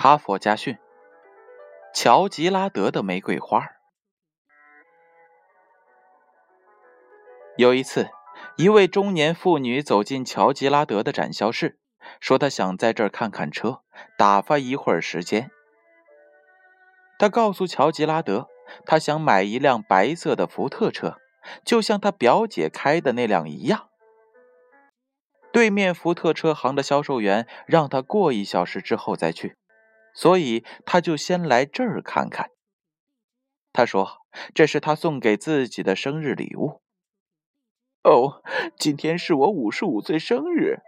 哈佛家训：乔吉拉德的玫瑰花。有一次，一位中年妇女走进乔吉拉德的展销室，说她想在这儿看看车，打发一会儿时间。她告诉乔吉拉德，她想买一辆白色的福特车，就像她表姐开的那辆一样。对面福特车行的销售员让他过一小时之后再去。所以他就先来这儿看看。他说：“这是他送给自己的生日礼物。”哦，今天是我五十五岁生日，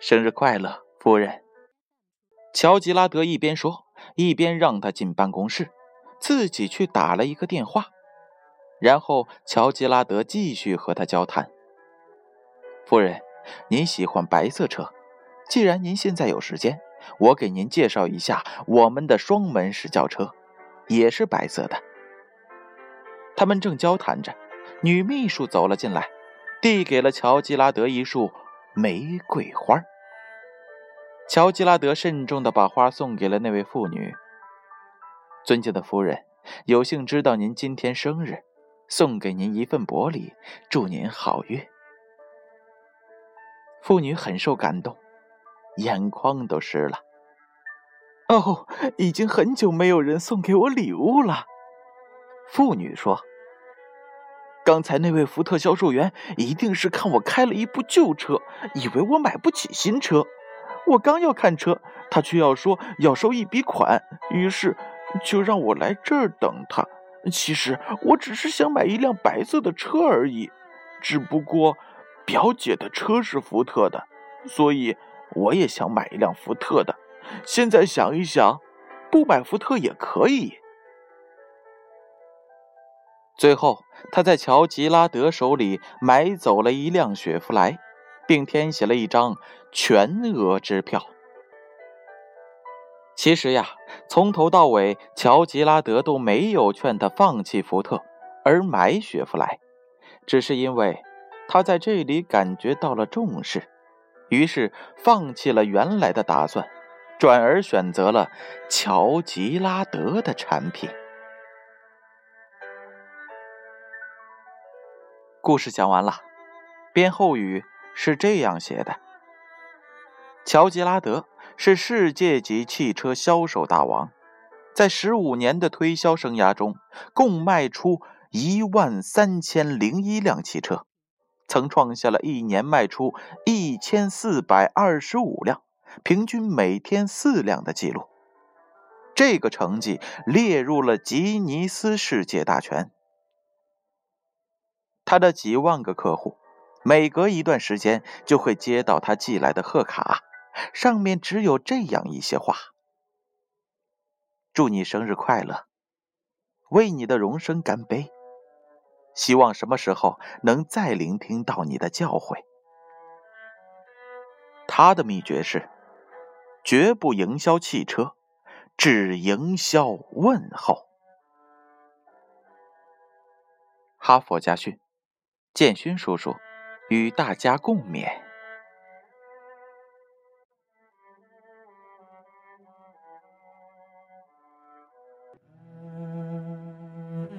生日快乐，夫人。乔吉拉德一边说，一边让他进办公室，自己去打了一个电话。然后乔吉拉德继续和他交谈：“夫人，您喜欢白色车？既然您现在有时间。”我给您介绍一下我们的双门式轿车，也是白色的。他们正交谈着，女秘书走了进来，递给了乔吉拉德一束玫瑰花。乔吉拉德慎重地把花送给了那位妇女。尊敬的夫人，有幸知道您今天生日，送给您一份薄礼，祝您好运。妇女很受感动。眼眶都湿了。哦，已经很久没有人送给我礼物了。妇女说：“刚才那位福特销售员一定是看我开了一部旧车，以为我买不起新车。我刚要看车，他却要说要收一笔款，于是就让我来这儿等他。其实我只是想买一辆白色的车而已，只不过表姐的车是福特的，所以。”我也想买一辆福特的，现在想一想，不买福特也可以。最后，他在乔吉拉德手里买走了一辆雪佛兰，并填写了一张全额支票。其实呀，从头到尾，乔吉拉德都没有劝他放弃福特而买雪佛兰，只是因为他在这里感觉到了重视。于是放弃了原来的打算，转而选择了乔吉拉德的产品。故事讲完了，编后语是这样写的：乔吉拉德是世界级汽车销售大王，在十五年的推销生涯中，共卖出一万三千零一辆汽车。曾创下了一年卖出一千四百二十五辆，平均每天四辆的记录。这个成绩列入了吉尼斯世界大全。他的几万个客户，每隔一段时间就会接到他寄来的贺卡，上面只有这样一些话：“祝你生日快乐，为你的荣升干杯。”希望什么时候能再聆听到你的教诲？他的秘诀是：绝不营销汽车，只营销问候。哈佛家训，建勋叔叔与大家共勉。